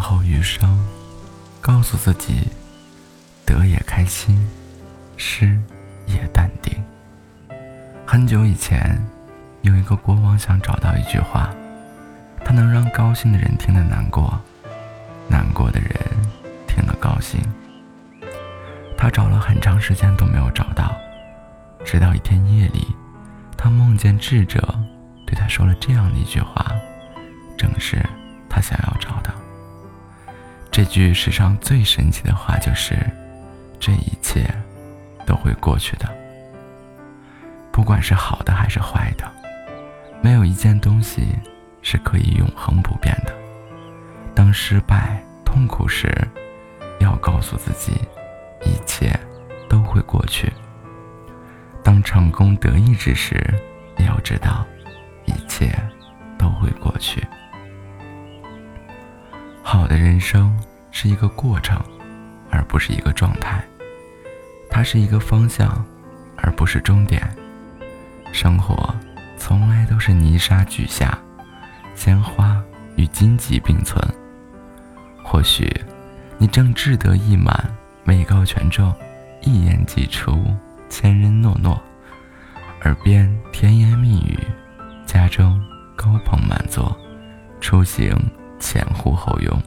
后余生，告诉自己，得也开心，失也淡定。很久以前，有一个国王想找到一句话，他能让高兴的人听得难过，难过的人听得高兴。他找了很长时间都没有找到，直到一天夜里，他梦见智者对他说了这样的一句话，正是。这句史上最神奇的话就是：这一切都会过去的。不管是好的还是坏的，没有一件东西是可以永恒不变的。当失败、痛苦时，要告诉自己，一切都会过去；当成功得意之时，也要知道，一切都会过去。好的人生是一个过程，而不是一个状态；它是一个方向，而不是终点。生活从来都是泥沙俱下，鲜花与荆棘并存。或许你正志得意满，位高权重，一言既出，千人诺诺，耳边甜言蜜语，家中高朋满座，出行前呼后拥。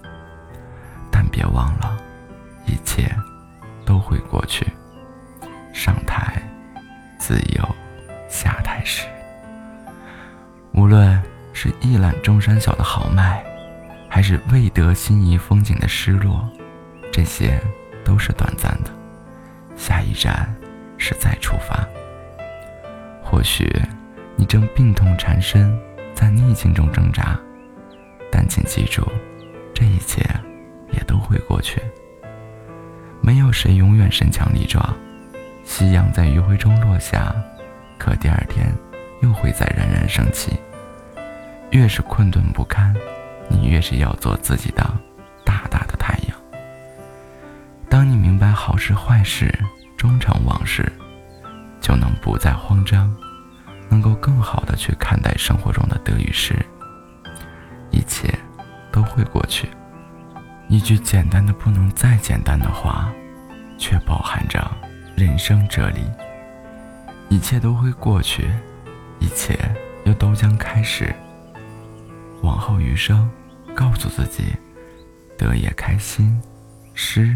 无论是一览众山小的豪迈，还是未得心仪风景的失落，这些都是短暂的。下一站是再出发。或许你正病痛缠身，在逆境中挣扎，但请记住，这一切也都会过去。没有谁永远身强力壮。夕阳在余晖中落下。可第二天，又会再冉冉升起。越是困顿不堪，你越是要做自己的大大的太阳。当你明白好事坏事终成往事，就能不再慌张，能够更好的去看待生活中的得与失。一切都会过去。一句简单的不能再简单的话，却包含着人生哲理。一切都会过去，一切又都将开始。往后余生，告诉自己，得也开心，失。